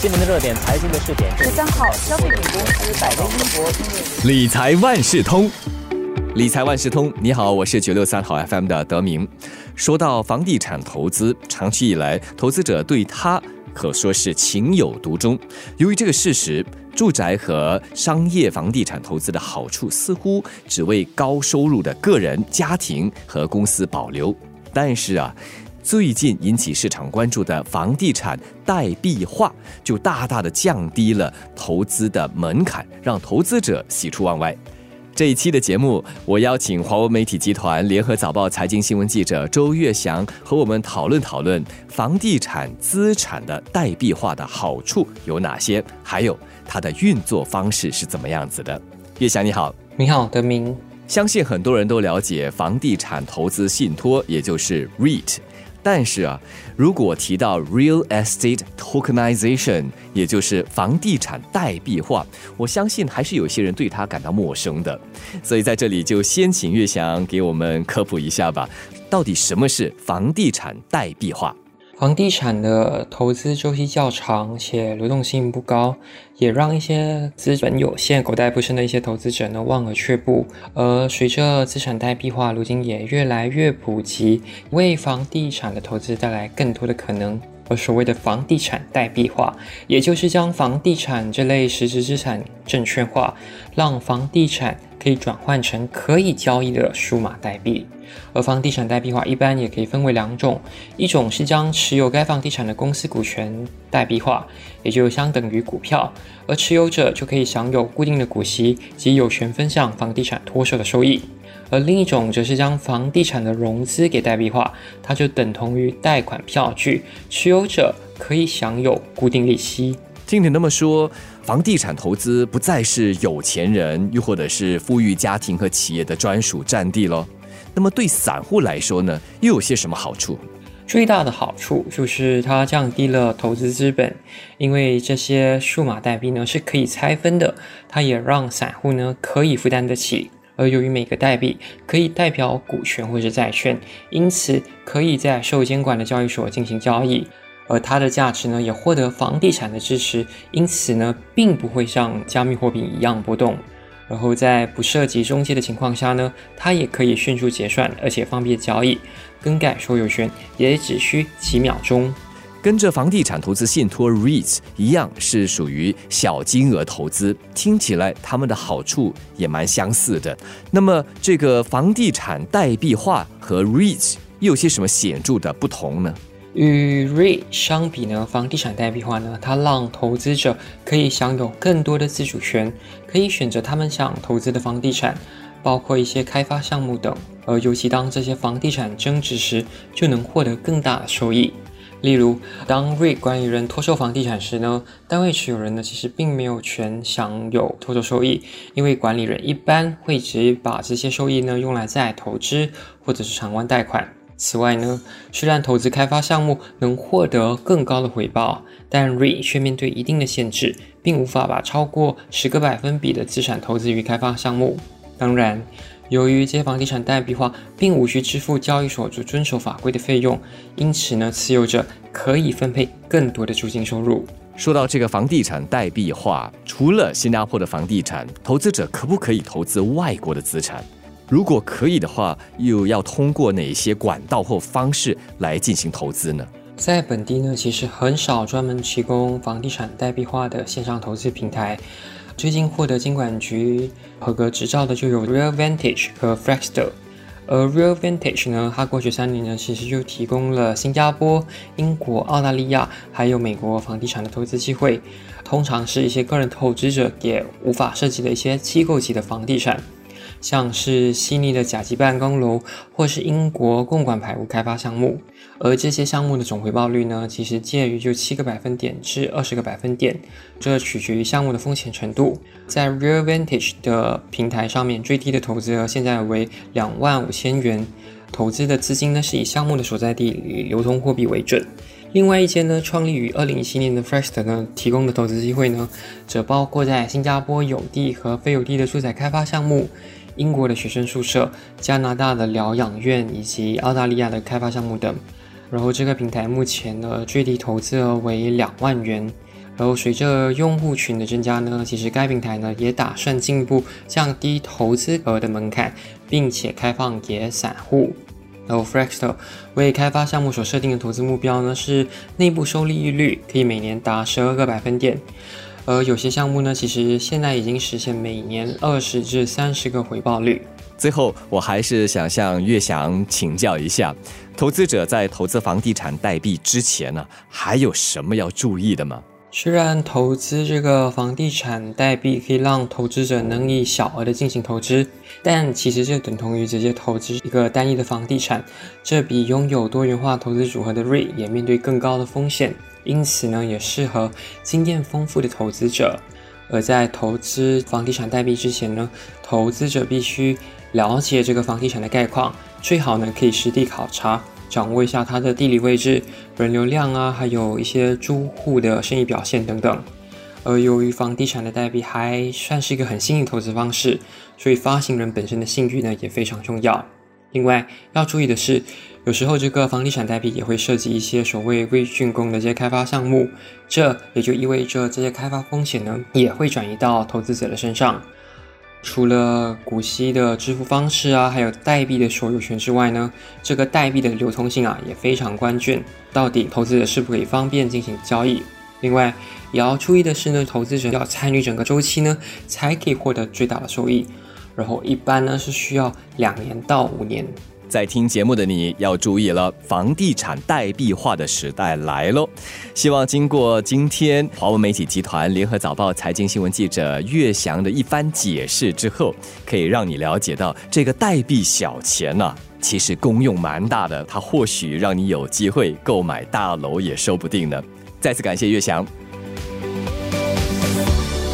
新闻的热点，财经的试点。十三号，消费品公司百威英博理财万事通，理财万事通，你好，我是九六三号 FM 的德明。说到房地产投资，长期以来，投资者对它可说是情有独钟。由于这个事实，住宅和商业房地产投资的好处似乎只为高收入的个人、家庭和公司保留。但是啊。最近引起市场关注的房地产代币化，就大大的降低了投资的门槛，让投资者喜出望外。这一期的节目，我邀请华为媒体集团联合早报财经新闻记者周月祥和我们讨论讨论房地产资产的代币化的好处有哪些，还有它的运作方式是怎么样子的。月祥你好，你好，德明。相信很多人都了解房地产投资信托，也就是 REIT。但是啊，如果提到 real estate tokenization，也就是房地产代币化，我相信还是有些人对它感到陌生的。所以在这里就先请月翔给我们科普一下吧，到底什么是房地产代币化？房地产的投资周期较长，且流动性不高，也让一些资本有限、口袋不深的一些投资者呢望而却步。而随着资产代币化，如今也越来越普及，为房地产的投资带来更多的可能。而所谓的房地产代币化，也就是将房地产这类实质资产证券化，让房地产可以转换成可以交易的数码代币。而房地产代币化一般也可以分为两种，一种是将持有该房地产的公司股权代币化，也就相等于股票，而持有者就可以享有固定的股息及有权分享房地产脱手的收益；而另一种则是将房地产的融资给代币化，它就等同于贷款票据，持有者可以享有固定利息。听你那么说，房地产投资不再是有钱人又或者是富裕家庭和企业的专属占地喽？那么对散户来说呢，又有些什么好处？最大的好处就是它降低了投资资本，因为这些数码代币呢是可以拆分的，它也让散户呢可以负担得起。而由于每个代币可以代表股权或者债券，因此可以在受监管的交易所进行交易，而它的价值呢也获得房地产的支持，因此呢并不会像加密货币一样波动。然后在不涉及中介的情况下呢，它也可以迅速结算，而且方便交易，更改所有权也只需几秒钟。跟着房地产投资信托 REITs 一样，是属于小金额投资，听起来他们的好处也蛮相似的。那么这个房地产代币化和 REITs 又有些什么显著的不同呢？与 REIT 相比呢，房地产代币化呢，它让投资者可以享有更多的自主权，可以选择他们想投资的房地产，包括一些开发项目等。而尤其当这些房地产增值时，就能获得更大的收益。例如，当 REIT 管理人脱售房地产时呢，单位持有人呢其实并没有权享有脱售收益，因为管理人一般会直接把这些收益呢用来再投资或者是偿还贷款。此外呢，虽然投资开发项目能获得更高的回报，但 REIT 却面对一定的限制，并无法把超过十个百分比的资产投资于开发项目。当然，由于这些房地产代币化并无需支付交易所所遵守法规的费用，因此呢，持有者可以分配更多的租金收入。说到这个房地产代币化，除了新加坡的房地产，投资者可不可以投资外国的资产？如果可以的话，又要通过哪些管道或方式来进行投资呢？在本地呢，其实很少专门提供房地产代币化的线上投资平台。最近获得金管局合格执照的就有 Real Vantage 和 Flexster。而 Real Vantage 呢，它过去三年呢，其实就提供了新加坡、英国、澳大利亚还有美国房地产的投资机会，通常是一些个人投资者也无法涉及的一些机构级的房地产。像是悉尼的甲级办公楼，或是英国共管排污开发项目，而这些项目的总回报率呢，其实介于就七个百分点至二十个百分点，这取决于项目的风险程度。在 Real Vantage 的平台上面，最低的投资额现在为两万五千元，投资的资金呢是以项目的所在地与流通货币为准。另外一间呢，创立于二零一七年的 First 呢，提供的投资机会呢，则包括在新加坡有地和非有地的住宅开发项目。英国的学生宿舍、加拿大的疗养院以及澳大利亚的开发项目等。然后这个平台目前呢最低投资额为两万元，然后随着用户群的增加呢，其实该平台呢也打算进一步降低投资额的门槛，并且开放给散户。然后 Fractal 为开发项目所设定的投资目标呢是内部收利率可以每年达十二个百分点，而有些项目呢其实现在已经实现每年二十至三十个回报率。最后，我还是想向岳翔请教一下，投资者在投资房地产代币之前呢，还有什么要注意的吗？虽然投资这个房地产代币可以让投资者能以小额的进行投资，但其实这等同于直接投资一个单一的房地产，这比拥有多元化投资组合的 REIT 也面对更高的风险，因此呢，也适合经验丰富的投资者。而在投资房地产代币之前呢，投资者必须了解这个房地产的概况，最好呢可以实地考察，掌握一下它的地理位置、人流量啊，还有一些租户的生意表现等等。而由于房地产的代币还算是一个很新颖投资方式，所以发行人本身的信誉呢也非常重要。另外要注意的是，有时候这个房地产代币也会涉及一些所谓未竣工的这些开发项目，这也就意味着这些开发风险呢也会转移到投资者的身上。除了股息的支付方式啊，还有代币的所有权之外呢，这个代币的流通性啊也非常关键，到底投资者是否可以方便进行交易？另外也要注意的是呢，投资者要参与整个周期呢，才可以获得最大的收益。然后一般呢是需要两年到五年。在听节目的你要注意了，房地产代币化的时代来喽！希望经过今天华文媒体集团联合早报财经新闻记者岳翔的一番解释之后，可以让你了解到这个代币小钱呢，其实功用蛮大的，它或许让你有机会购买大楼也说不定呢。再次感谢岳翔。